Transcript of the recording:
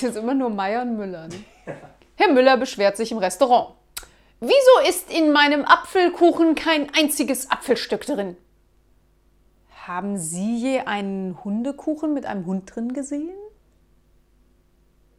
Das ist immer nur Meier und Müller. Ne? Herr Müller beschwert sich im Restaurant. Wieso ist in meinem Apfelkuchen kein einziges Apfelstück drin? Haben Sie je einen Hundekuchen mit einem Hund drin gesehen?